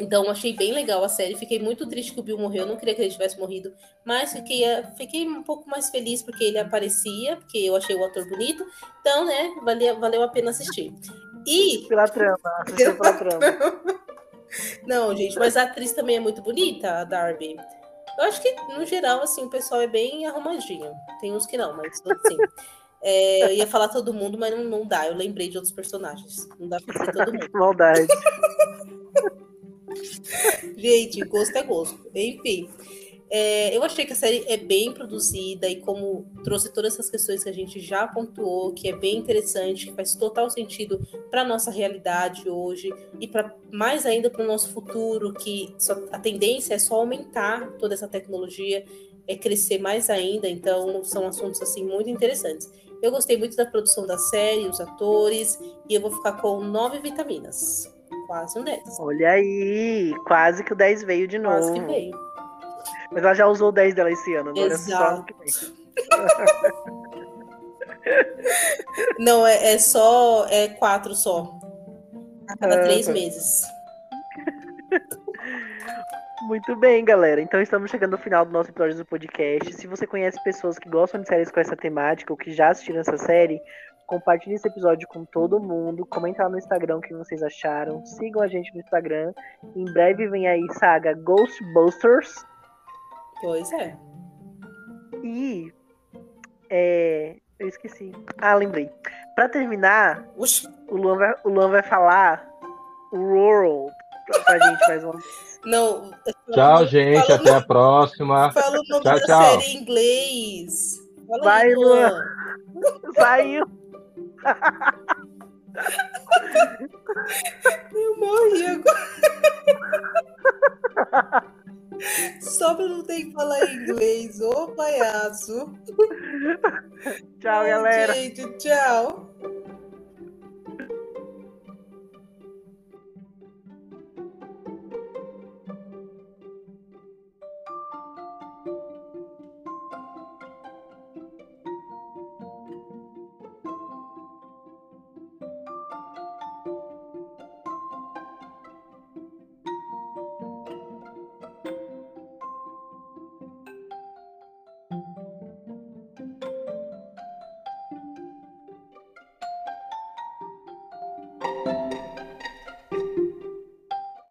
Então, achei bem legal a série. Fiquei muito triste que o Bill morreu. Eu não queria que ele tivesse morrido. Mas fiquei, eh, fiquei um pouco mais feliz porque ele aparecia, porque eu achei o ator bonito. Então, né, valeu, valeu a pena assistir. E. Pela trama, assistiu pela trama. Não, gente, mas a atriz também é muito bonita, a Darby. Eu acho que, no geral, assim, o pessoal é bem arrumadinho. Tem uns que não, mas assim. É, eu ia falar todo mundo, mas não, não dá. Eu lembrei de outros personagens. Não dá pra ser todo mundo. Maldade. Gente, gosto é gosto. Enfim, é, eu achei que a série é bem produzida e como trouxe todas essas questões que a gente já pontuou, que é bem interessante, que faz total sentido para nossa realidade hoje e para mais ainda para o nosso futuro, que só- a tendência é só aumentar toda essa tecnologia, é crescer mais ainda. Então, são assuntos assim muito interessantes. Eu gostei muito da produção da série, os atores, e eu vou ficar com nove vitaminas. Quase um 10. Olha aí, quase que o 10 veio de novo. Quase que veio. Mas ela já usou o 10 dela esse ano, agora é só Exato. que vem. Não, é, é só é quatro só. A cada Ah, três tá. meses. Muito bem, galera. Então estamos chegando ao final do nosso episódio do podcast. Se você conhece pessoas que gostam de séries com essa temática ou que já assistiram essa série, Compartilhe esse episódio com todo mundo. Comenta lá no Instagram o que vocês acharam. Sigam a gente no Instagram. Em breve vem aí saga Ghostbusters. Pois é. E. É, eu esqueci. Ah, lembrei. Pra terminar, Oxi. o Luan, vai, o Luan vai falar o Rural pra gente mais uma Não. Tchau, gente. Até no... a próxima. Fala o nome tchau, da tchau. série em inglês. Fala vai, Luan. Vai, Luan. Eu morri agora. Só pra não ter que falar inglês, ô palhaço. Tchau, galera. Gente, tchau.